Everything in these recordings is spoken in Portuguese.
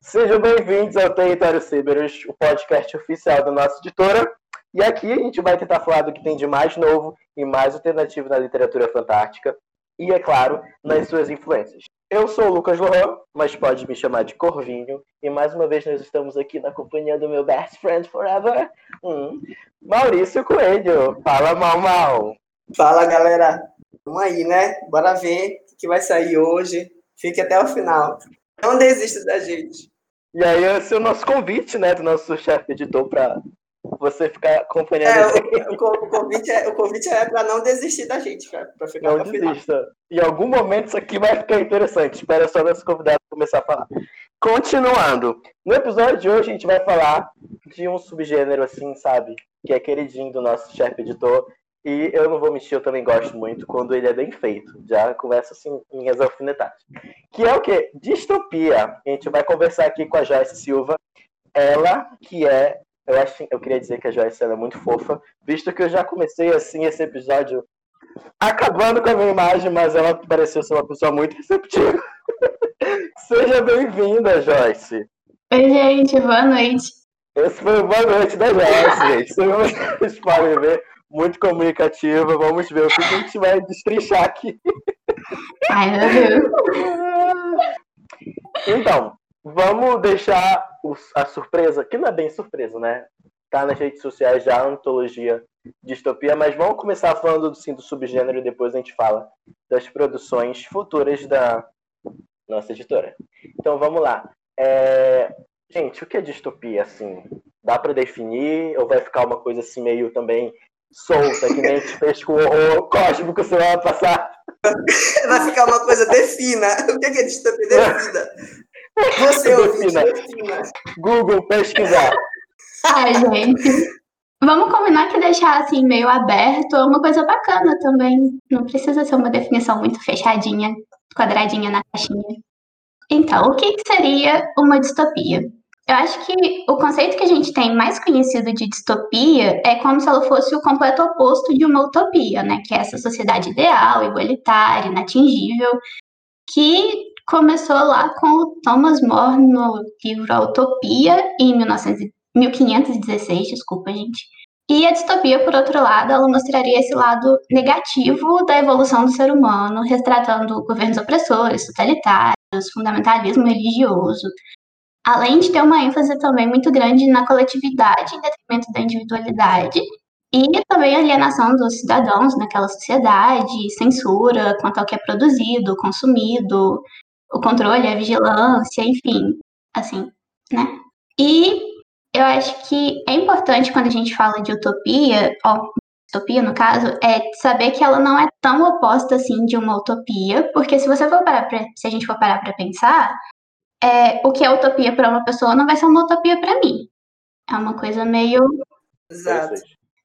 Sejam bem-vindos ao Território Cyberus, o podcast oficial da nossa editora. E aqui a gente vai tentar falar do que tem de mais novo e mais alternativo na literatura fantástica e, é claro, nas suas influências. Eu sou o Lucas Lohan, mas pode me chamar de Corvinho, e mais uma vez nós estamos aqui na companhia do meu best friend forever, hum, Maurício Coelho. Fala, mal, mal. Fala, galera. Vamos aí, né? Bora ver o que vai sair hoje. Fique até o final. Não desista da gente. E aí, esse é o nosso convite, né, do nosso chefe editor para você ficar acompanhando. É, o, o, convite é, o convite é para não desistir da gente, cara, para ficar Não desista. Em algum momento isso aqui vai ficar interessante. Espera só nosso convidado começar a falar. Continuando. No episódio de hoje a gente vai falar de um subgênero assim, sabe? Que é queridinho do nosso chefe editor. E eu não vou mentir, eu também gosto muito quando ele é bem feito. Já começa assim minhas alfinetadas. Que é o quê? Distopia. A gente vai conversar aqui com a Joyce Silva. Ela que é eu acho, eu queria dizer que a Joyce é muito fofa, visto que eu já comecei assim esse episódio acabando com a minha imagem, mas ela pareceu ser uma pessoa muito receptiva. Seja bem-vinda, Joyce. Oi, gente, boa noite. Esse foi o boa noite da Joyce, gente. Vocês podem ver, muito comunicativa. Vamos ver o que a gente vai destrinchar aqui. Ai, meu Deus. Então, Vamos deixar a surpresa, que não é bem surpresa, né? Tá nas redes sociais já a antologia distopia, mas vamos começar falando sim, do subgênero e depois a gente fala das produções futuras da nossa editora. Então vamos lá. É... Gente, o que é distopia, assim? Dá para definir ou vai ficar uma coisa assim meio também solta, que nem a gente fez com o horror cósmico semana passada? Vai ficar uma coisa defina. O que é distopia defina? Você ouvinte, Google pesquisar. Ai, gente. Vamos combinar que deixar assim meio aberto é uma coisa bacana também. Não precisa ser uma definição muito fechadinha, quadradinha na caixinha. Então, o que seria uma distopia? Eu acho que o conceito que a gente tem mais conhecido de distopia é como se ela fosse o completo oposto de uma utopia, né? Que é essa sociedade ideal, igualitária, inatingível, que começou lá com o Thomas More no livro A Utopia, em 1900, 1516, desculpa, gente. E a distopia, por outro lado, ela mostraria esse lado negativo da evolução do ser humano, retratando governos opressores, totalitários, fundamentalismo religioso, além de ter uma ênfase também muito grande na coletividade em detrimento da individualidade, e também alienação dos cidadãos naquela sociedade, censura quanto ao que é produzido, consumido, o controle, a vigilância, enfim, assim, né? E eu acho que é importante quando a gente fala de utopia, ó, utopia no caso, é saber que ela não é tão oposta assim de uma utopia, porque se você for parar pra, se a gente for parar para pensar, é, o que é utopia para uma pessoa não vai ser uma utopia para mim. É uma coisa meio Exato.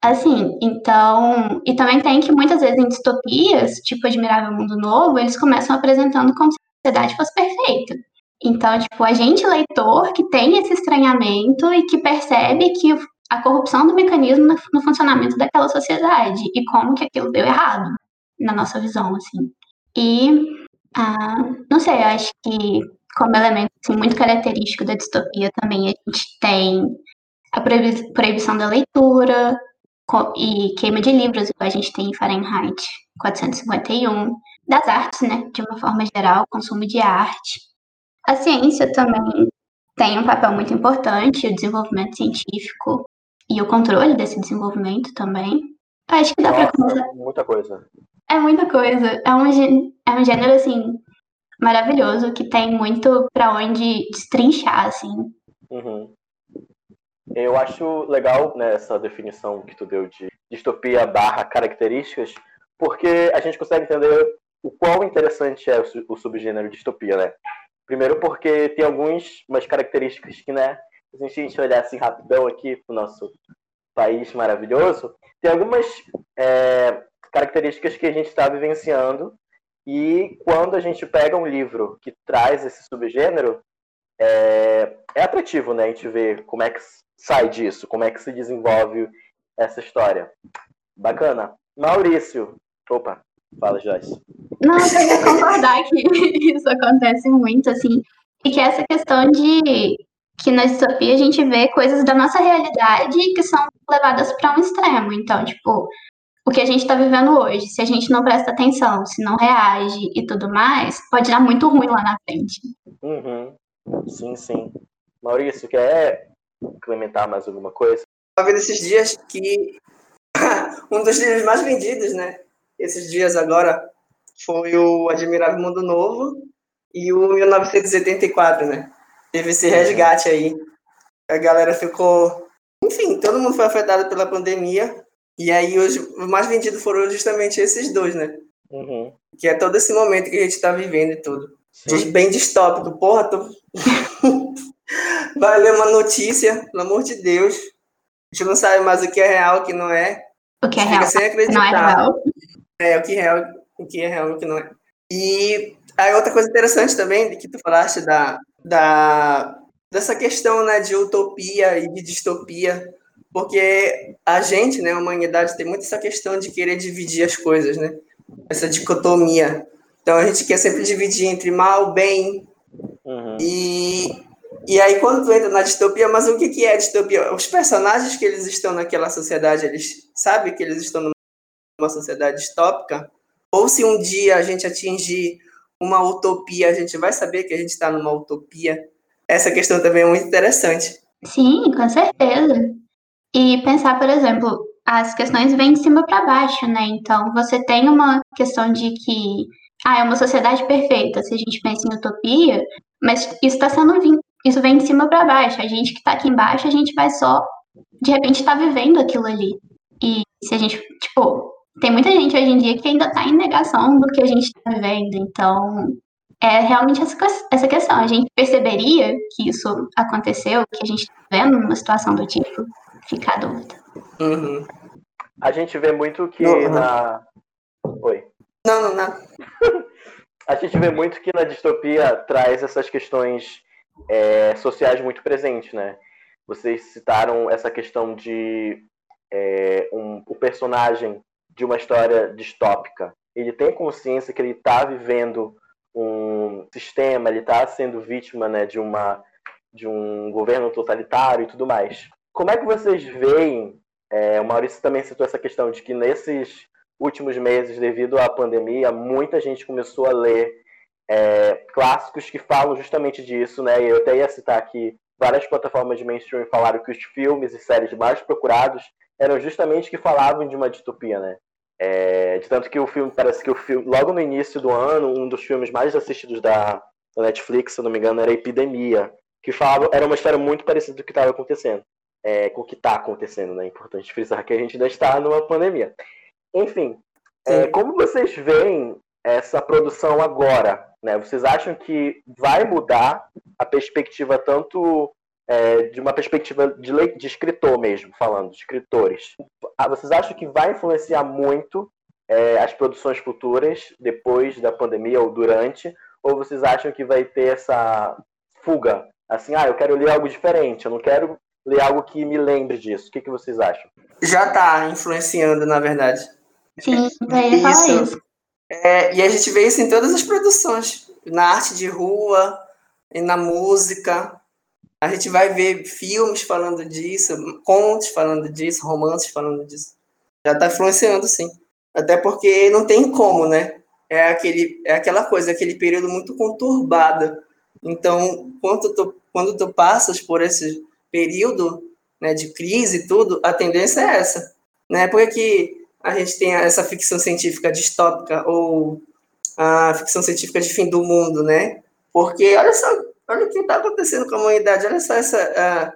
Assim, então. E também tem que muitas vezes em distopias, tipo Admirável Mundo Novo, eles começam apresentando como sociedade fosse perfeita. Então, tipo, a gente, leitor, que tem esse estranhamento e que percebe que a corrupção do mecanismo no funcionamento daquela sociedade e como que aquilo deu errado, na nossa visão, assim. E, ah, não sei, eu acho que como elemento assim, muito característico da distopia também a gente tem a proibição da leitura e queima de livros, igual a gente tem em Fahrenheit 451, das artes, né, de uma forma geral, consumo de arte. A ciência também tem um papel muito importante, o desenvolvimento científico e o controle desse desenvolvimento também. Acho que dá para começar. Muita coisa. É muita coisa. É um, é um gênero, assim, maravilhoso, que tem muito para onde destrinchar, assim. Uhum. Eu acho legal né, essa definição que tu deu de distopia barra características, porque a gente consegue entender o quão interessante é o subgênero distopia, né? Primeiro porque tem algumas características que, né, se a gente olhar assim rapidão aqui pro nosso país maravilhoso, tem algumas é, características que a gente está vivenciando e quando a gente pega um livro que traz esse subgênero, é, é atrativo, né? A gente ver como é que sai disso, como é que se desenvolve essa história. Bacana. Maurício. Opa, fala, Joyce. Não, eu ia concordar que isso acontece muito, assim. E que essa questão de que na distopia a gente vê coisas da nossa realidade que são levadas para um extremo. Então, tipo, o que a gente está vivendo hoje, se a gente não presta atenção, se não reage e tudo mais, pode dar muito ruim lá na frente. Uhum. Sim, sim. Maurício, quer implementar mais alguma coisa? Eu vi esses dias que um dos livros mais vendidos, né? Esses dias agora foi o Admirável Mundo Novo e o 1984, né? Teve esse resgate aí. A galera ficou. Enfim, todo mundo foi afetado pela pandemia. E aí, hoje, os mais vendidos foram justamente esses dois, né? Uhum. Que é todo esse momento que a gente tá vivendo e tudo. Sim. Bem distópico. Porra, tô... vai ler uma notícia, pelo amor de Deus. A gente não sabe mais o que é real, o que não é. O que é real sem acreditar. não é real. É, o que é real, o que é real, o que não é. E aí outra coisa interessante também, de que tu falaste da, da, dessa questão né, de utopia e de distopia, porque a gente, né, a humanidade, tem muito essa questão de querer dividir as coisas, né? Essa dicotomia. Então a gente quer sempre dividir entre mal, bem. Uhum. E, e aí quando tu entra na distopia, mas o que, que é distopia? Os personagens que eles estão naquela sociedade, eles sabem que eles estão numa sociedade distópica? Ou se um dia a gente atingir uma utopia, a gente vai saber que a gente está numa utopia? Essa questão também é muito interessante. Sim, com certeza. E pensar, por exemplo, as questões vêm de cima para baixo, né? Então, você tem uma questão de que ah, é uma sociedade perfeita, se a gente pensa em utopia, mas isso está sendo isso vem de cima para baixo. A gente que está aqui embaixo, a gente vai só de repente estar tá vivendo aquilo ali. E se a gente, tipo, tem muita gente hoje em dia que ainda está em negação do que a gente está vivendo. Então, é realmente essa, essa questão. A gente perceberia que isso aconteceu, que a gente está vendo numa situação do tipo, fica a dúvida. Uhum. A gente vê muito que Uhum. na. Oi. Não, não, não. A gente vê muito que na distopia traz essas questões é, sociais muito presentes, né? Vocês citaram essa questão de é, um, o personagem de uma história distópica. Ele tem consciência que ele está vivendo um sistema, ele está sendo vítima né, de, uma, de um governo totalitário e tudo mais. Como é que vocês veem? É, o Maurício também citou essa questão de que nesses últimos meses, devido à pandemia, muita gente começou a ler é, clássicos que falam justamente disso, né? Eu até ia citar aqui várias plataformas de mainstream falaram que os filmes e séries mais procurados eram justamente que falavam de uma distopia, né? É, de tanto que o filme, parece que o filme, logo no início do ano, um dos filmes mais assistidos da, da Netflix, se não me engano, era Epidemia, que falava, era uma história muito parecida do que estava acontecendo, é, com o que está acontecendo, né? É importante frisar que a gente ainda está numa pandemia. Enfim, é, como vocês veem essa produção agora? Né? Vocês acham que vai mudar a perspectiva tanto é, de uma perspectiva de, de, escritor mesmo, falando, de escritores? Ah, vocês acham que vai influenciar muito é, as produções futuras depois da pandemia ou durante? Ou vocês acham que vai ter essa fuga? Assim, ah, eu quero ler algo diferente, eu não quero ler algo que me lembre disso. O que, que vocês acham? Já está influenciando, na verdade. Sim, falar isso. É, e a gente vê isso em todas as produções, na arte de rua, e na música. A gente vai ver filmes falando disso, contos falando disso, romances falando disso. Já está influenciando, sim. Até porque não tem como, né? É, aquele, é aquela coisa, aquele período muito conturbado. Então, quando tu, quando tu passas por esse período né, de crise e tudo, a tendência é essa. Né? Porque a gente tem essa ficção científica distópica ou a ficção científica de fim do mundo, né? Porque olha só, olha o que está acontecendo com a humanidade, olha só essa uh,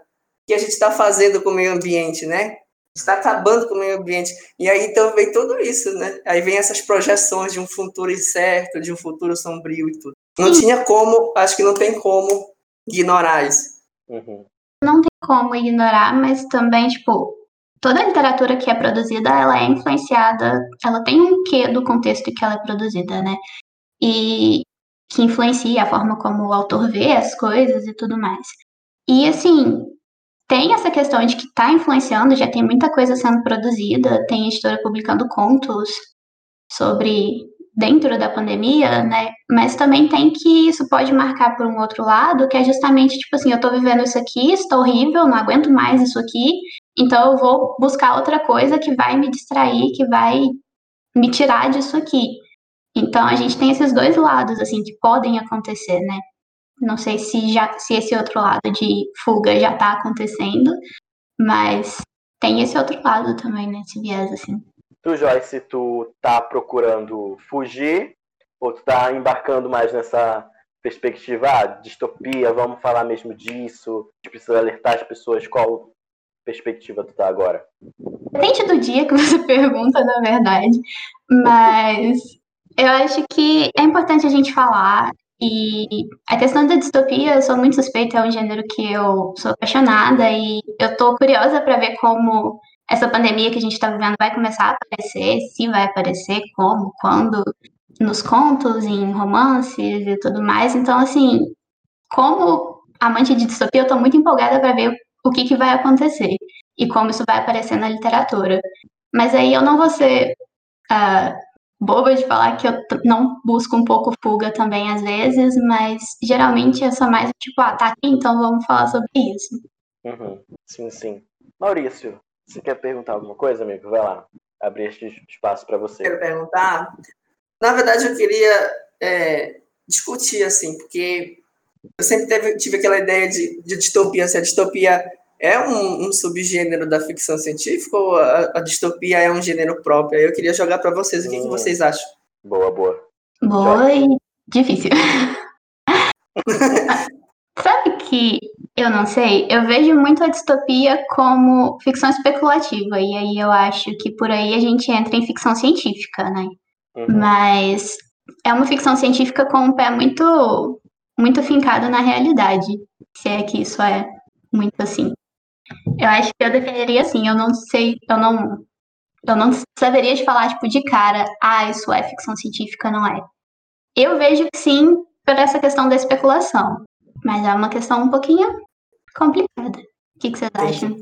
que a gente está fazendo com o meio ambiente, né? Está acabando com o meio ambiente. E aí então vem tudo isso, né? Aí vem essas projeções de um futuro incerto, de um futuro sombrio e tudo. Não tinha como, acho que não tem como ignorar isso. Uhum. Não tem como ignorar, mas também, tipo, toda a literatura que é produzida, ela é influenciada, ela tem um quê do contexto que ela é produzida, né? E que influencia a forma como o autor vê as coisas e tudo mais. E assim, tem essa questão de que está influenciando, já tem muita coisa sendo produzida, tem editora publicando contos sobre dentro da pandemia, né? Mas também tem que isso pode marcar por um outro lado, que é justamente tipo assim, eu tô vivendo isso aqui, está horrível, não aguento mais isso aqui, então eu vou buscar outra coisa que vai me distrair, que vai me tirar disso aqui. Então a gente tem esses dois lados assim que podem acontecer, né? Não sei se já se esse outro lado de fuga já está acontecendo, mas tem esse outro lado também, né? Esse viés, assim. Tu, Joyce, tu tá procurando fugir ou tu tá embarcando mais nessa perspectiva, ah, distopia, vamos falar mesmo disso, a gente precisa alertar as pessoas, qual perspectiva tu tá agora? Depende do dia que você pergunta, na verdade, mas eu acho que é importante a gente falar e a questão da distopia, eu sou muito suspeita, é um gênero que eu sou apaixonada e eu tô curiosa para ver como essa pandemia que a gente está vivendo vai começar a aparecer, se vai aparecer, como, quando, nos contos, em romances e tudo mais. Então, assim, como amante de distopia, eu tô muito empolgada para ver o que, que vai acontecer e como isso vai aparecer na literatura. Mas aí eu não vou ser uh, boba de falar que eu não busco um pouco fuga também às vezes, mas geralmente eu sou mais tipo, ah, tá aqui, então vamos falar sobre isso. Uhum. Sim, sim. Maurício, você quer perguntar alguma coisa, amigo? Vai lá. Abrir este espaço para você. Quero perguntar. Na verdade, eu queria é, discutir, assim, porque eu sempre teve, tive aquela ideia de, de distopia, se a distopia é um, um, subgênero da ficção científica ou a, a, distopia é um gênero próprio? Eu queria jogar para vocês, o que, hum. que, vocês acham? Boa, boa. Boa e difícil. Sabe que eu não sei, eu vejo muito a distopia como ficção especulativa, e aí eu acho que por aí a gente entra em ficção científica, né? Uhum. Mas é uma ficção científica com um pé muito, muito fincado na realidade, se é que isso é muito assim. Eu acho que eu definiria assim, eu não sei, eu não eu não saberia de falar tipo de cara, ah, isso é ficção científica, não é. Eu vejo que sim por essa questão da especulação, mas é uma questão um pouquinho complicada. O que, que vocês acham?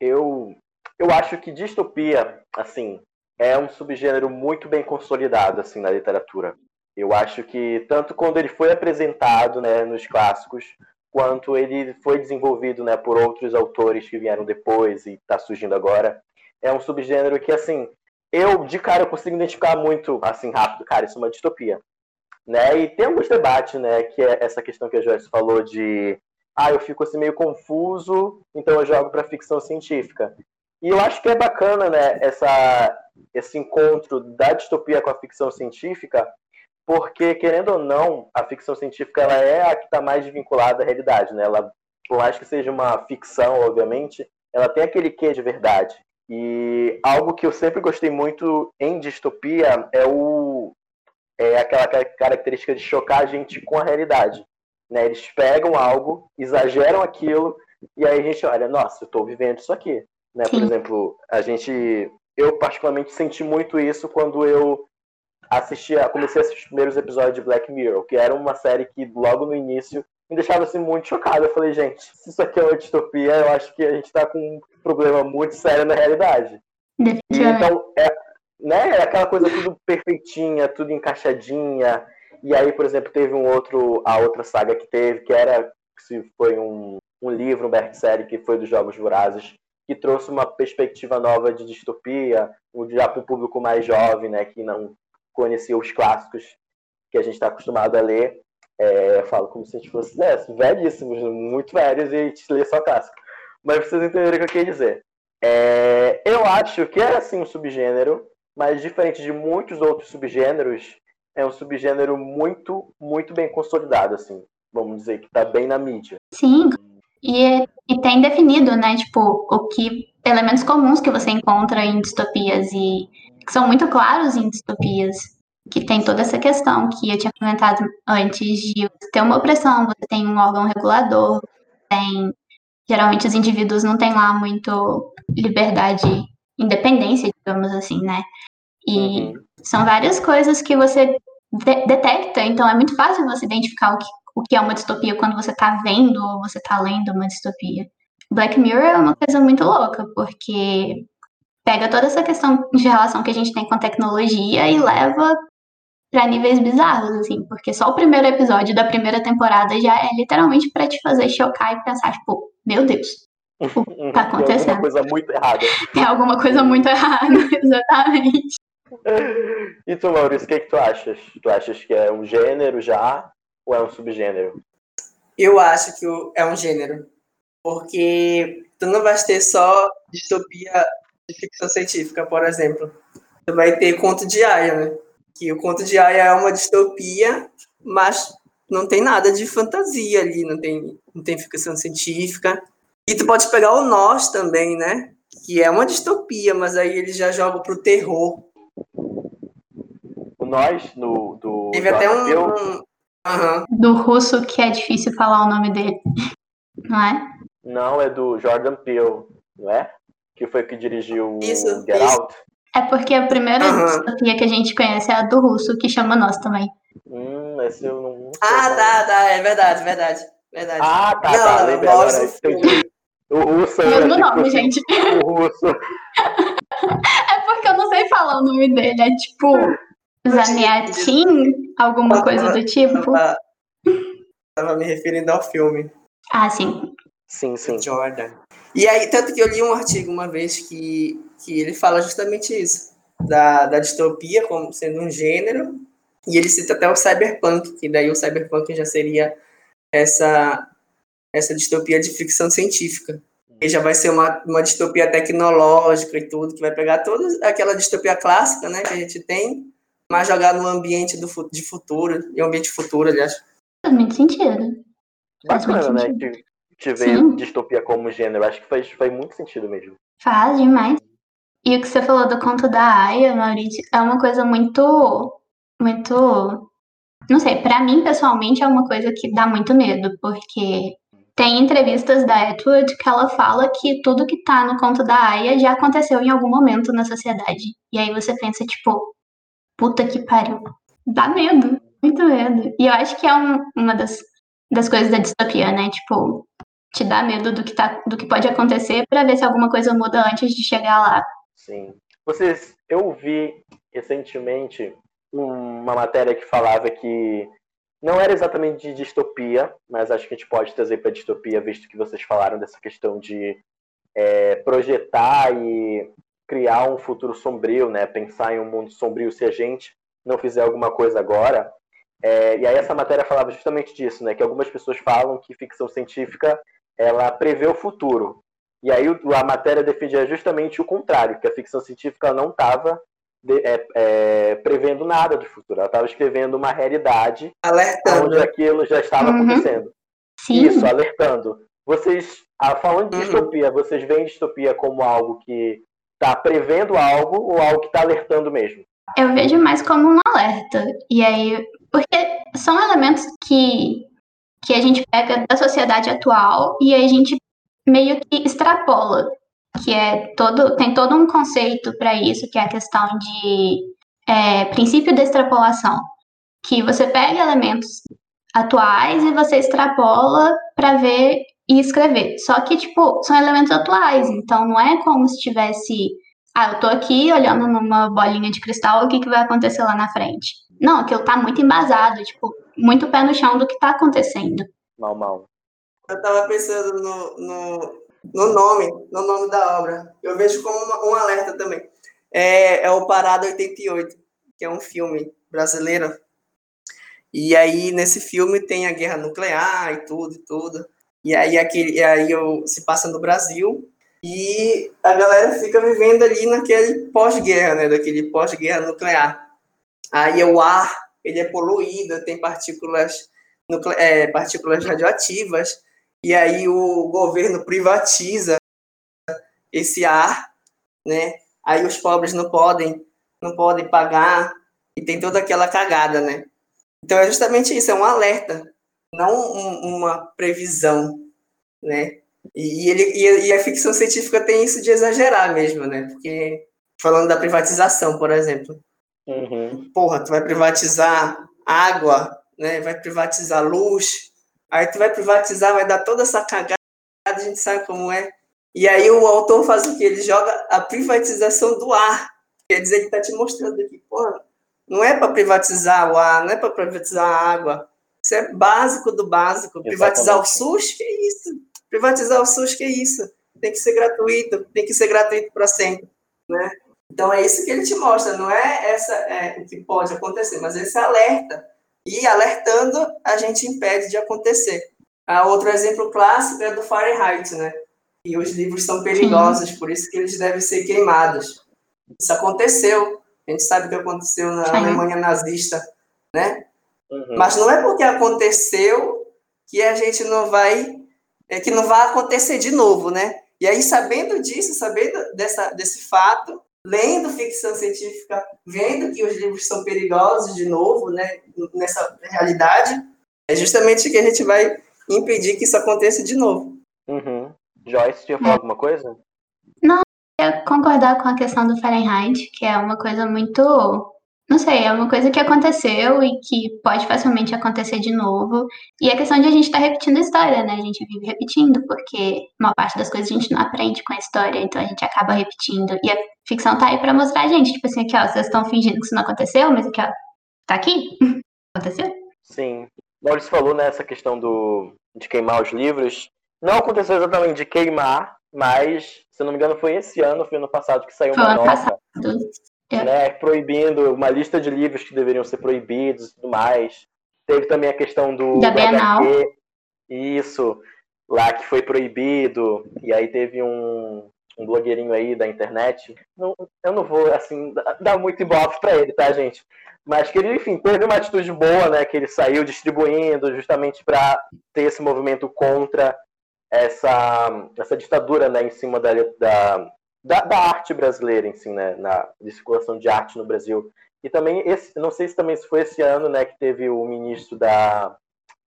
Eu eu acho que distopia, assim, é um subgênero muito bem consolidado assim na literatura. Eu acho que tanto quando ele foi apresentado, né, nos clássicos, quanto ele foi desenvolvido né, por outros autores que vieram depois e está surgindo agora. É um subgênero que, assim, eu de cara consigo identificar muito assim rápido, cara, isso é uma distopia. Né? E tem alguns debates, né, que é essa questão que a Joyce falou de ah, eu fico assim meio confuso, então eu jogo para ficção científica. E eu acho que é bacana, né, essa, esse encontro da distopia com a ficção científica, porque, querendo ou não, a ficção científica ela é a que está mais vinculada à realidade, né? Ela, por mais que seja uma ficção, obviamente, ela tem aquele quê de verdade. E algo que eu sempre gostei muito em distopia é o é aquela característica de chocar a gente com a realidade. Né? Eles pegam algo, exageram aquilo, e aí a gente olha, nossa, eu estou vivendo isso aqui. Né? Por exemplo, a gente. Eu particularmente senti muito isso quando eu assisti, comecei a assistir os primeiros episódios de Black Mirror, que era uma série que logo no início me deixava assim muito chocado. Eu falei, gente, se isso aqui é uma distopia, eu acho que a gente está com um problema muito sério na realidade. E, então, é, né, é aquela coisa tudo perfeitinha, tudo encaixadinha. E aí, por exemplo, teve um outro, a outra saga que teve, que era, se foi um, um livro, um best-seller, que foi dos Jogos Vorazes, que trouxe uma perspectiva nova de distopia, já para o público mais jovem, né, que não conhecia os clássicos que a gente está acostumado a ler. É, falo como se a gente fosse né, velhíssimos, muito velhos, e a gente lê só clássico. Mas vocês entenderem o que eu queria dizer. É, eu acho que é assim um subgênero, mas diferente de muitos outros subgêneros, é um subgênero muito, muito bem consolidado, assim. Vamos dizer que está bem na mídia. Sim, e, e tem definido, né, tipo, o que elementos comuns que você encontra em distopias e são muito claros em distopias, que tem toda essa questão que eu tinha comentado antes de você ter uma opressão, você tem um órgão regulador, tem geralmente os indivíduos não têm lá muito liberdade, independência, digamos assim, né? E uhum. são várias coisas que você de detecta, então é muito fácil você identificar o que, o que é uma distopia quando você tá vendo ou você tá lendo uma distopia. Black Mirror é uma coisa muito louca, porque pega toda essa questão de relação que a gente tem com a tecnologia e leva para níveis bizarros, assim, porque só o primeiro episódio da primeira temporada já é literalmente para te fazer chocar e pensar, tipo, meu Deus, o que tá acontecendo? Tem alguma coisa muito errada. Tem alguma coisa muito errada, exatamente. E tu, Maurício, o que, que tu achas? Tu achas que é um gênero já ou é um subgênero? Eu acho que é um gênero. Porque tu não vai ter só distopia de ficção científica, por exemplo. Tu vai ter conto de Aya, né? Que o conto de Aya é uma distopia, mas não tem nada de fantasia ali, não tem, não tem ficção científica. E tu pode pegar o Nós também, né? Que é uma distopia, mas aí ele já joga pro terror. O Nós, no, do. Teve até um. um... Uhum. Do russo que é difícil falar o nome dele, não é? Não, é do Jordan Peele, não é? Que foi que dirigiu isso, Get isso. Out. É porque a primeira distopia que a gente conhece é a do russo, que chama Nós também. Hum, esse eu não. Ah, é. tá, tá, é verdade, verdade. Verdade. Ah, tá, Não, tá. não, Lembrei Nós agora. Entendi. O russo eu Mesmo que nome, fosse gente. O russo. É porque eu não sei falar o nome dele. É tipo Zaniatin, alguma coisa do tipo. Tava me referindo ao filme. Ah, sim. Sim, sim. Jordan. E aí, tanto que eu li um artigo uma vez que, que ele fala justamente isso, da, da distopia como sendo um gênero, e ele cita até o cyberpunk, que daí o cyberpunk já seria essa, essa distopia de ficção científica. E já vai ser uma, uma distopia tecnológica e tudo, que vai pegar toda aquela distopia clássica né, que a gente tem, mas jogar no ambiente do, de futuro, e um ambiente futuro, aliás. Faz muito sentido. Faz muito Bacana, né? Que ver Sim. distopia como gênero. Acho que faz, faz muito sentido mesmo. Faz demais. E o que você falou do conto da Aya, Maurício, é uma coisa muito. Muito. Não sei, pra mim pessoalmente é uma coisa que dá muito medo, porque tem entrevistas da Atwood que ela fala que tudo que tá no conto da Aya já aconteceu em algum momento na sociedade. E aí você pensa, tipo, puta que pariu. Dá medo, muito medo. E eu acho que é um- uma das, das coisas da distopia, né? Tipo, te dá medo do que, tá, do que pode acontecer pra ver se alguma coisa muda antes de chegar lá. Sim. Vocês, eu vi recentemente uma matéria que falava que não era exatamente de distopia, mas acho que a gente pode trazer para distopia, visto que vocês falaram dessa questão de é, projetar e criar um futuro sombrio, né? Pensar em um mundo sombrio se a gente não fizer alguma coisa agora. É, e aí essa matéria falava justamente disso, né? Que algumas pessoas falam que ficção científica ela prevê o futuro. E aí a matéria defendia justamente o contrário, que a ficção científica não estava prevendo nada do futuro, ela estava escrevendo uma realidade Alertando. onde aquilo já estava Uhum. acontecendo. Sim, Isso, alertando. Vocês, falando de Uhum. distopia, vocês veem distopia como algo que está prevendo algo ou algo que está alertando mesmo? eu vejo mais como um alerta. E aí, porque são elementos que, que a gente pega da sociedade atual e a gente meio que extrapola. Que é todo, tem todo um conceito para isso, que é a questão de é, princípio da extrapolação. Que você pega elementos atuais e você extrapola para ver e escrever. Só que, tipo, são elementos atuais, então não é como se tivesse ah, eu tô aqui olhando numa bolinha de cristal, o que, que vai acontecer lá na frente? Não, aquilo tá muito embasado, tipo, muito pé no chão do que tá acontecendo. Mal, mal. Eu tava pensando no, no, no nome, no nome da obra. Eu vejo como uma- um alerta também. É, é o Parada 88, que é um filme brasileiro. E aí, nesse filme, tem a guerra nuclear e tudo, e tudo. E aí, aquele, e aí eu, se passa no Brasil. E a galera fica vivendo ali naquele pós-guerra, né? Daquele pós-guerra nuclear. Aí o ar, ele é poluído, tem partículas, é, partículas radioativas e aí o governo privatiza esse ar, né? Aí os pobres não podem, não podem pagar e tem toda aquela cagada, né? Então é justamente isso, é um alerta, não um- uma previsão, né? E ele, e, e a ficção científica tem isso de exagerar mesmo, né? Porque falando da privatização, por exemplo, Uhum. porra, tu vai privatizar água, né? Vai privatizar luz. Aí tu vai privatizar, vai dar toda essa cagada, a gente sabe como é. E aí o autor faz o que? Ele joga a privatização do ar. Quer dizer, ele está te mostrando aqui, pô, não é para privatizar o ar, não é para privatizar a água. Isso é básico do básico. Privatizar o SUS, que é isso? Privatizar o SUS, que é isso? Tem que ser gratuito, tem que ser gratuito para sempre, né? Então é isso que ele te mostra, não é essa é, o que pode acontecer, mas esse alerta. E alertando, a gente impede de acontecer. Ah, outro exemplo clássico é do Fahrenheit, né? E os livros são perigosos, Sim. por isso que eles devem ser queimados. Isso aconteceu. A gente sabe o que aconteceu na Sim. Alemanha nazista, né? Uhum. Mas não é porque aconteceu que a gente não vai, é, que não vai acontecer de novo, né? E aí, sabendo disso, sabendo dessa, desse fato, lendo ficção científica, vendo que os livros são perigosos de novo, né, nessa realidade, é justamente que a gente vai impedir que isso aconteça de novo. Uhum. Joyce, tinha falado alguma coisa? Não, eu concordar com a questão do Fahrenheit, que é uma coisa muito. Não sei, é uma coisa que aconteceu e que pode facilmente acontecer de novo. E a questão de a gente estar tá repetindo a história, né? A gente vive repetindo, porque uma parte das coisas a gente não aprende com a história, então a gente acaba repetindo. E a ficção tá aí pra mostrar a gente, tipo assim, aqui, ó, vocês estão fingindo que isso não aconteceu, mas aqui, ó, tá aqui. aconteceu? Sim. Maurício falou nessa questão do, de queimar os livros. Não aconteceu exatamente de queimar, mas, se não me engano, foi esse ano, foi ano passado que saiu uma nota é. né, proibindo uma lista de livros que deveriam ser proibidos e tudo mais. Teve também a questão do, da Bienal. isso, lá que foi proibido, e aí teve um, um blogueirinho aí da internet. Não, eu não vou, assim, dar muito ibope pra ele, tá, gente? Mas que ele, enfim, teve uma atitude boa, né? Que ele saiu distribuindo justamente para ter esse movimento contra essa, essa ditadura né, em cima da, da, da, da arte brasileira, em si, né, na de circulação de arte no Brasil. E também, esse, não sei se também foi esse ano né, que teve o ministro da,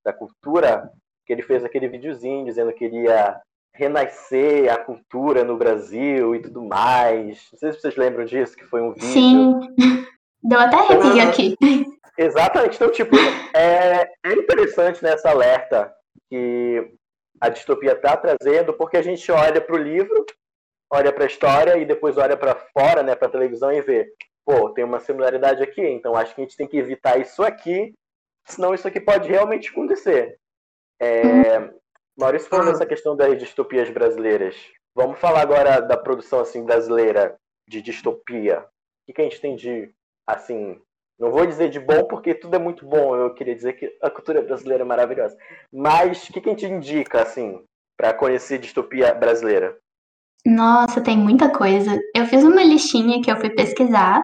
da Cultura, que ele fez aquele videozinho dizendo que iria renascer a cultura no Brasil e tudo mais. Não sei se vocês lembram disso, que foi um vídeo. Sim, deu até arrepio então, aqui. Exatamente. Então, tipo, é, é interessante nessa alerta que a distopia está trazendo, porque a gente olha para o livro, olha para a história e depois olha para fora, né, para a televisão e vê, pô, tem uma similaridade aqui, então acho que a gente tem que evitar isso aqui, senão isso aqui pode realmente acontecer. É, Maurício falou dessa questão das distopias brasileiras. Vamos falar agora da produção assim brasileira de distopia. O que, que a gente tem de assim não vou dizer de bom, porque tudo é muito bom. Eu queria dizer que a cultura brasileira é maravilhosa. Mas o que, que a gente indica, assim, para conhecer distopia brasileira? Nossa, tem muita coisa. Eu fiz uma listinha que eu fui pesquisar.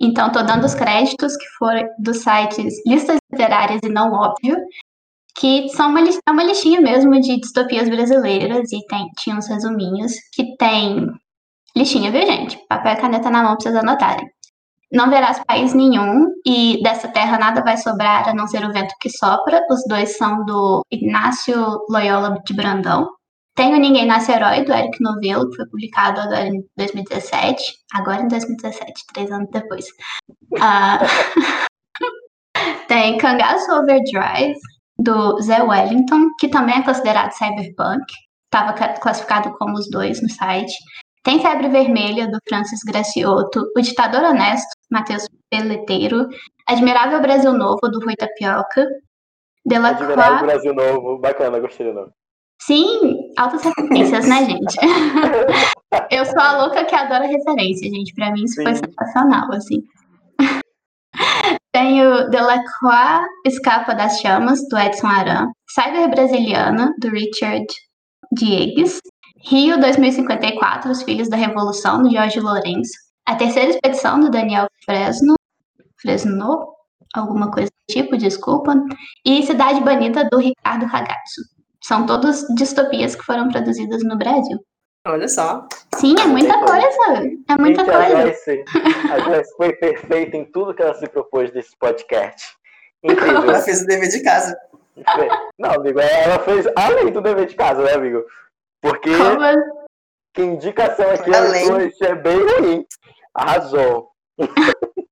Então, tô dando os créditos que foram dos sites Listas Literárias e Não Óbvio, que são uma, é uma listinha mesmo de distopias brasileiras e tem, tinha uns resuminhos que tem listinha, viu, gente? Papel e caneta na mão pra vocês anotarem. Não verás país nenhum, e dessa terra nada vai sobrar a não ser o vento que sopra. Os dois são do Ignácio Loyola de Brandão. Tem o Ninguém Nasce Herói, do Eric Novello, que foi publicado agora em 2017. Agora em 2017, três anos depois. Uh... Tem Cangaço Overdrive, do Zé Wellington, que também é considerado cyberpunk. Estava classificado como os dois no site. Tem Febre Vermelha, do Francis Gracioto, O Ditador Honesto, Matheus Peleteiro, Admirável Brasil Novo, do Rui Tapioca, Delacroix... Admirável Brasil Novo, bacana, gostei do nome. Sim, altas referências, né, gente? Eu sou a louca que adora referência, gente. Pra mim isso Sim. foi sensacional, assim. Tem o Delacroix Escapa das Chamas, do Edson Aran. Cyber Brasiliana, do Richard Diegues. Rio 2054, Os Filhos da Revolução, do Jorge Lourenço. A terceira expedição, do Daniel Fresno. Fresno? Alguma coisa do tipo, desculpa. E Cidade Banida, do Ricardo Ragazzo. São todas distopias que foram produzidas no Brasil. Olha só. Sim, é muita coisa. É muita Gente, coisa. A Joyce, a Joyce foi perfeita em tudo que ela se propôs desse podcast. Incrível. Ela fez o dever de casa. Não, amigo, ela fez além do dever de casa, né, amigo? Porque que indicação aqui Além. é bem ruim. Arrasou.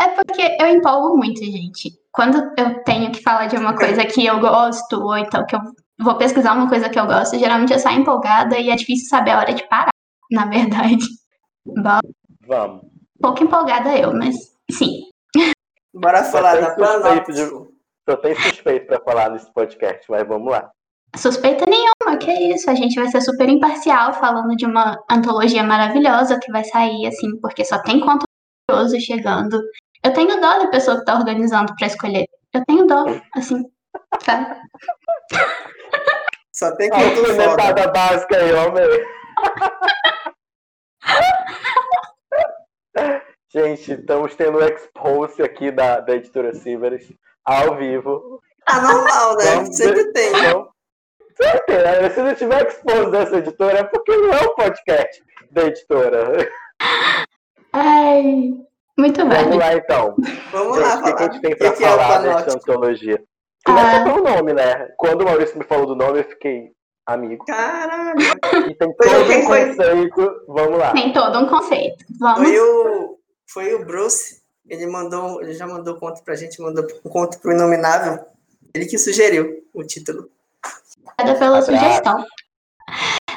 É porque eu empolgo muito, gente. Quando eu tenho que falar de uma coisa que eu gosto, ou então que eu vou pesquisar uma coisa que eu gosto, geralmente eu saio empolgada e é difícil saber a hora de parar, na verdade. Bom, Vamos. pouco empolgada eu, mas sim. Bora falar da suspeito Panóptico. Só tem suspeito pra falar nesse podcast, mas vamos lá. Suspeita nenhuma, que é isso. A gente vai ser super imparcial falando de uma antologia maravilhosa que vai sair, assim, porque só tem conto maravilhoso chegando. Eu tenho dó da pessoa que tá organizando pra escolher. Eu tenho dó, assim, sabe? Só tem foda. alfinetada básica aí, homem. Gente, estamos tendo um expose aqui da, da editora Silveres ao vivo. Ah, normal, né? Vamos Sempre tem. Então, sempre, né? Se não tiver expose dessa editora, é porque não é um podcast da editora. Ai, muito Vamos bem. lá, então. Vamos lá o que, que a gente tem O pra que, que é o falar dessa Panóptico? antologia? Começa Ah. pelo nome, né? Quando o Maurício me falou do nome, eu fiquei amigo. Caralho. E tem todo um conceito. Vamos lá. Tem todo um conceito. Vamos. Foi o, foi o Bruce. Ele mandou, ele já mandou um conto pra gente, mandou um conto pro Inominável. Ele que sugeriu o título. Obrigada pela Abraço. sugestão.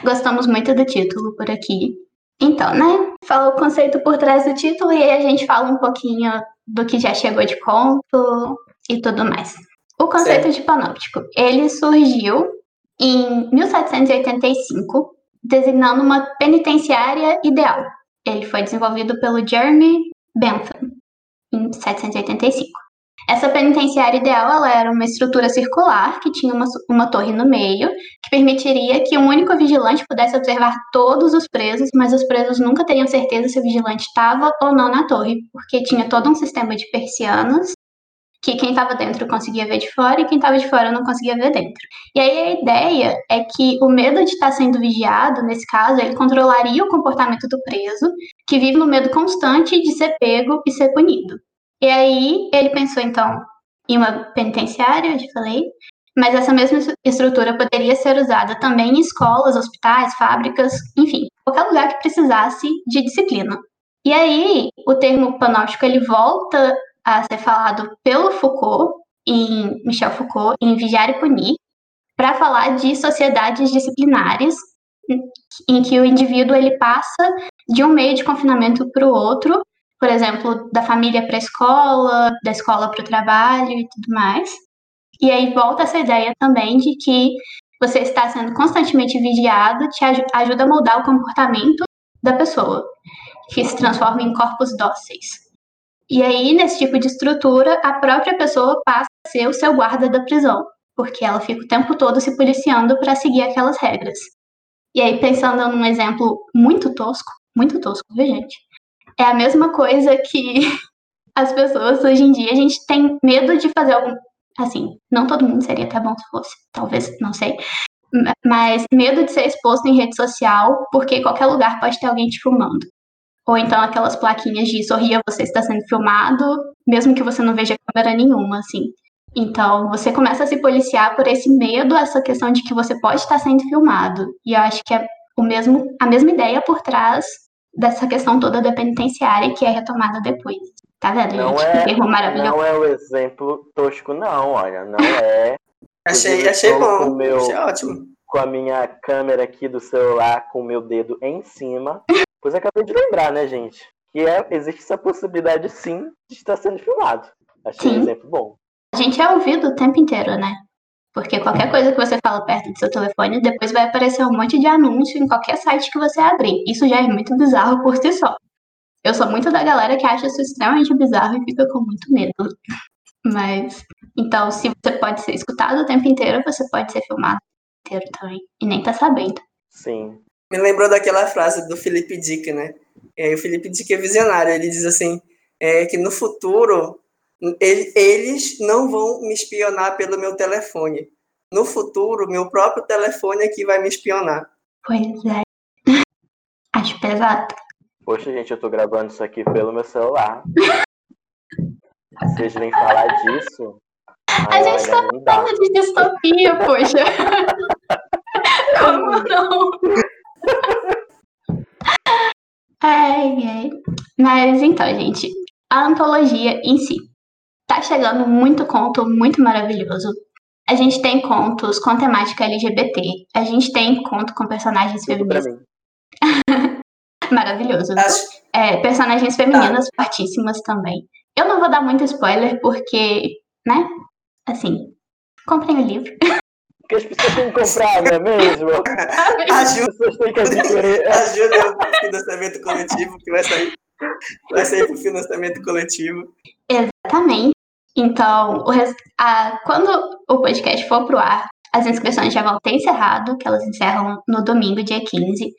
Gostamos muito do título por aqui. Então, né? Fala o conceito por trás do título e aí a gente fala um pouquinho do que já chegou de conto e tudo mais. O conceito de panóptico, ele surgiu em 1785, designando uma penitenciária ideal. Ele foi desenvolvido pelo Jeremy Bentham em 1785. Essa penitenciária ideal ela era uma estrutura circular que tinha uma, uma torre no meio, que permitiria que um único vigilante pudesse observar todos os presos, mas os presos nunca teriam certeza se o vigilante estava ou não na torre, porque tinha todo um sistema de persianas que quem estava dentro conseguia ver de fora e quem estava de fora não conseguia ver dentro. E aí a ideia é que o medo de estar sendo vigiado, nesse caso, ele controlaria o comportamento do preso, que vive no medo constante de ser pego e ser punido. E aí ele pensou, então, em uma penitenciária, eu já falei, mas essa mesma estru- estrutura poderia ser usada também em escolas, hospitais, fábricas, enfim, qualquer lugar que precisasse de disciplina. E aí o termo panóptico ele volta a ser falado pelo Foucault, em Michel Foucault, em Vigiar e Punir, para falar de sociedades disciplinares em que o indivíduo ele passa de um meio de confinamento para o outro, por exemplo, da família para a escola, da escola para o trabalho e tudo mais. E aí volta essa ideia também de que você está sendo constantemente vigiado, te aju- ajuda a moldar o comportamento da pessoa, que se transforma em corpos dóceis. E aí, nesse tipo de estrutura, a própria pessoa passa a ser o seu guarda da prisão, porque ela fica o tempo todo se policiando para seguir aquelas regras. E aí, pensando num exemplo muito tosco, muito tosco, viu, gente? É a mesma coisa que as pessoas hoje em dia, a gente tem medo de fazer algum. Assim, não todo mundo seria até bom se fosse, talvez, não sei. Ma- Mas medo de ser exposto em rede social, porque qualquer lugar pode ter alguém te filmando. Ou então aquelas plaquinhas de sorria, você está sendo filmado, mesmo que você não veja câmera nenhuma, assim. Então, você começa a se policiar por esse medo, essa questão de que você pode estar sendo filmado. E eu acho que é o mesmo, a mesma ideia por trás dessa questão toda da penitenciária que é retomada depois. Tá vendo, Não gente? é, não é o exemplo tosco, não, olha. Não é. Achei, achei bom. meu- Achei ótimo. com a minha câmera aqui do celular com o meu dedo em cima. Pois acabei de lembrar, né, gente? Que é, existe essa possibilidade sim de estar sendo filmado. Achei um Sim. exemplo bom. A gente é ouvido o tempo inteiro, né? Porque qualquer coisa que você fala perto do seu telefone, depois vai aparecer um monte de anúncio em qualquer site que você abrir. Isso já é muito bizarro por si só. Eu sou muito da galera que acha isso extremamente bizarro e fica com muito medo. Mas, então, se você pode ser escutado o tempo inteiro, você pode ser filmado o tempo inteiro também. E nem tá sabendo. Sim. Me lembrou daquela frase do Felipe Dick, né? É, o Felipe Dick é visionário. Ele diz assim, é, que no futuro eles não vão me espionar pelo meu telefone. No futuro, meu próprio telefone é que vai me espionar. Pois é. Acho pesado. Poxa, gente, eu tô gravando isso aqui pelo meu celular. Vocês vêm falar disso? A Ai, gente dá. Falando de distopia, poxa. Como não? Ai, ai. Mas então, gente, a antologia em si. Tá chegando muito conto muito maravilhoso. A gente tem contos com temática LGBT. A gente tem conto com personagens femininas. Maravilhoso. Acho, É, personagens femininas fortíssimas também. Eu não vou dar muito spoiler porque, né? Assim, comprem o livro. Porque as pessoas têm que comprar, não é mesmo? As ajuda, pessoas têm que adquirir. ajuda o financiamento coletivo que vai sair. Vai sair pro financiamento coletivo. Exatamente. Então, o res- a- quando o podcast for pro ar, as inscrições já vão ter encerrado, que elas encerram no domingo, dia 15.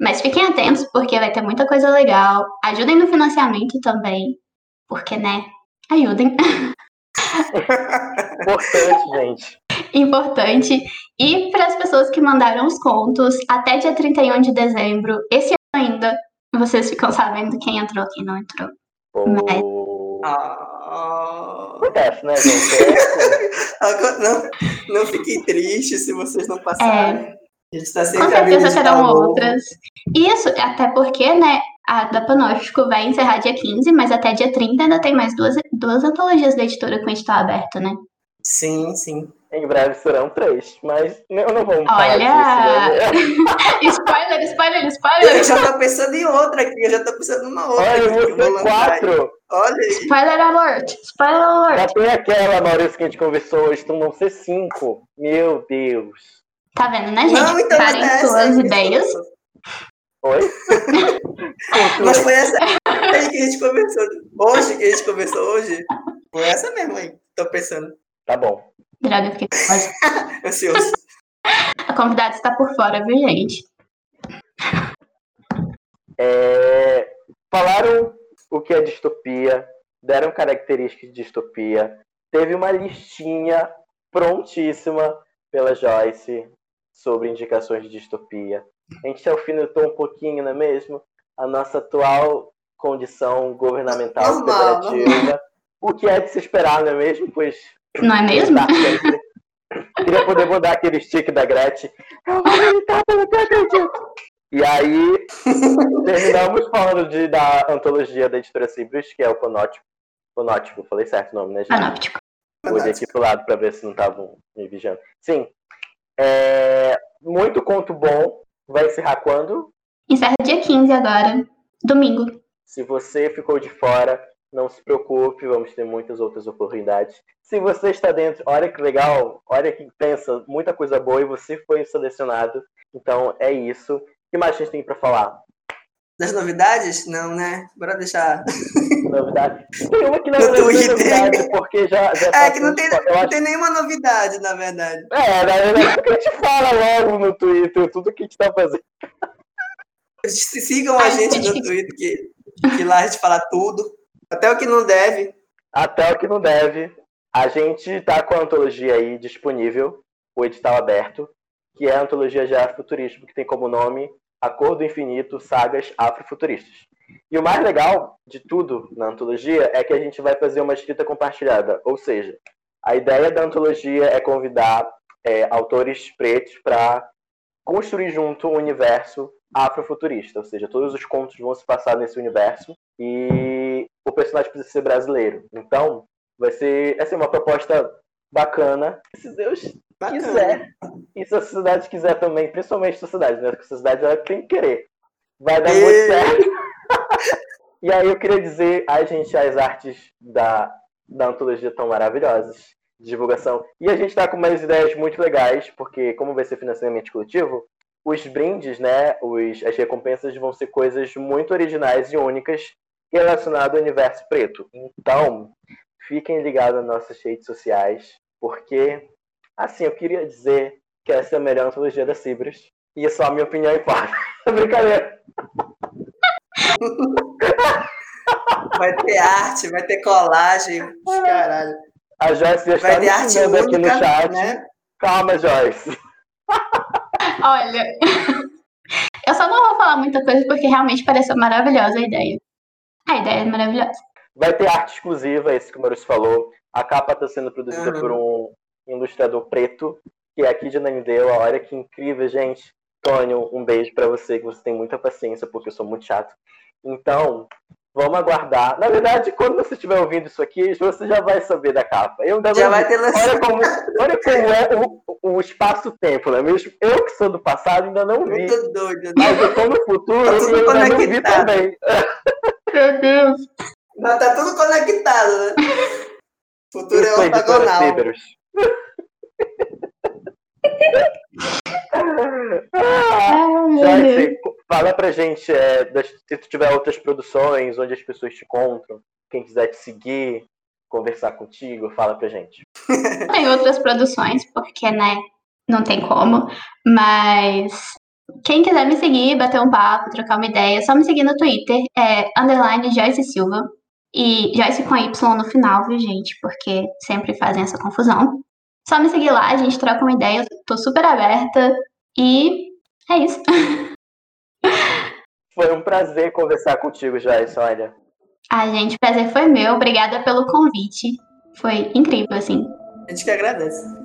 Mas fiquem atentos, porque vai ter muita coisa legal. Ajudem no financiamento também, porque, né? Ajudem. Importante, gente. Importante. E para as pessoas que mandaram os contos, até dia 31 de dezembro, esse ano ainda, vocês ficam sabendo quem entrou, quem não entrou. Pô, Ah, Acontece, né, gente? É agora, não, não fiquem tristes se vocês não passarem. A gente tá sempre Com certeza calor. outras. Isso, até porque, né, a da Panóstico vai encerrar dia 15, mas até dia 30 ainda tem mais duas, duas antologias da editora com edital aberto, né? Sim, sim. Em breve serão três, mas não, não falar Olha! disso. Né? spoiler, spoiler, Eu spoiler! já tô pensando em outra aqui, eu já tô pensando numa outra. Olha, aqui eu vou quatro. Olha aí. Spoiler alert! Spoiler Já alert! tem aquela, Maurício, que a gente conversou hoje, então vão ser cinco. Meu Deus. Tá vendo, né, gente? Não, então Parem não é suas ideias. Oi? Mas foi essa aí que a gente conversou. Hoje, que a gente conversou hoje, foi essa mesmo aí. Tô pensando. Tá bom. Droga, fiquei. Ansioso. A convidada está por fora, viu, gente? É, falaram o que é distopia, deram características de distopia, teve uma listinha prontíssima pela Joyce sobre indicações de distopia. A gente alfinetou um pouquinho, não é mesmo? A nossa atual condição governamental Normal, federativa. O que é de se esperar, não é mesmo? Pois Não é mesmo? Tá. Queria poder mandar aquele stick da Gretchen. Eu vou militar pelo que eu acredito. E aí, terminamos falando de, da antologia da editora Cibris, que é o Panótipo. Panótipo, falei certo o nome, né, gente? Panóptico. Olhei aqui pro lado pra ver se não estavam me vigiando. Sim. É, muito conto bom. Vai encerrar quando? Encerra dia 15 agora. Domingo. Se você ficou de fora, não se preocupe, vamos ter muitas outras oportunidades. Se você está dentro, olha que legal, olha que pensa, muita coisa boa e você foi selecionado. Então é isso. O que mais a gente tem para falar? Das novidades? Não, né? Bora deixar. Novidade? Tem uma que não No é novidade, porque já, já tá É que não tem, não acho- tem nenhuma novidade, na verdade. É, na verdade, porque a gente fala logo no Twitter tudo que a gente tá fazendo. Sigam a gente no Twitter, que, que lá a gente fala tudo. Até o que não deve. Até o que não deve. A gente tá com a antologia aí disponível, o edital aberto, que é a antologia de afrofuturismo, que tem como nome A Cor do Infinito, Sagas Afrofuturistas. E o mais legal de tudo na antologia é que a gente vai fazer uma escrita compartilhada, ou seja, a ideia da antologia é convidar é, autores pretos para construir junto um universo afrofuturista, ou seja, todos os contos vão se passar nesse universo e o personagem precisa ser brasileiro. Então, vai ser assim, uma proposta bacana. Se Deus Bacana. quiser, e se a sociedade quiser também, principalmente a sociedade, né? Porque a sociedade ela tem que querer. Vai dar muito E- certo. e aí eu queria dizer, ai gente, as artes da, da antologia estão maravilhosas. de Divulgação. E a gente está com umas ideias muito legais, porque como vai ser financiamento coletivo, os brindes, né? Os, as recompensas vão ser coisas muito originais e únicas relacionadas ao universo preto. Então, fiquem ligados nas nossas redes sociais, porque, assim, eu queria dizer que essa é a melhor antologia da Cibras. E é só a minha opinião importa. Brincadeira. Vai ter arte, vai ter colagem. Caralho. A Joyce já Vai está ter me arte xingando aqui no única, chat. né? Calma, Joyce. Olha, eu só não vou falar muita coisa porque realmente pareceu maravilhosa a ideia. A ideia é maravilhosa. Vai ter arte exclusiva, esse que o Maurício falou. A capa está sendo produzida Uhum. por um ilustrador preto, que é aqui de Nanideu. Olha que incrível, gente. Tônio, um beijo para você, que você tem muita paciência, porque eu sou muito chato. Então, Vamos aguardar. Na verdade, quando você estiver ouvindo isso aqui, você já vai saber da capa. Eu ainda Já não vai ter lançado. Olha como, olha como é o, o espaço-tempo, né? Mesmo eu que sou do passado ainda não vi. Muito doido. né? Mas eu tô no futuro Tá e ainda não vi também. Meu Deus. Mas tá tudo conectado, né? Futuro Isso, é ortogonal. Ah, Deus. Joyce, fala pra gente é, das- se tu tiver outras produções, onde as pessoas te encontram, quem quiser te seguir, conversar contigo, fala pra gente. Tem outras produções, porque, né, não tem como. Mas quem quiser me seguir, bater um papo, trocar uma ideia, é só me seguir no Twitter, é underline Joyce Silva. E Joyce com Y no final, viu, gente? Porque sempre fazem essa confusão. Só me seguir lá, a gente troca uma ideia, eu tô super aberta. E é isso. Foi um prazer conversar contigo, Joyce, olha. A gente, o prazer foi meu. Obrigada pelo convite. Foi incrível, assim. A gente que agradece.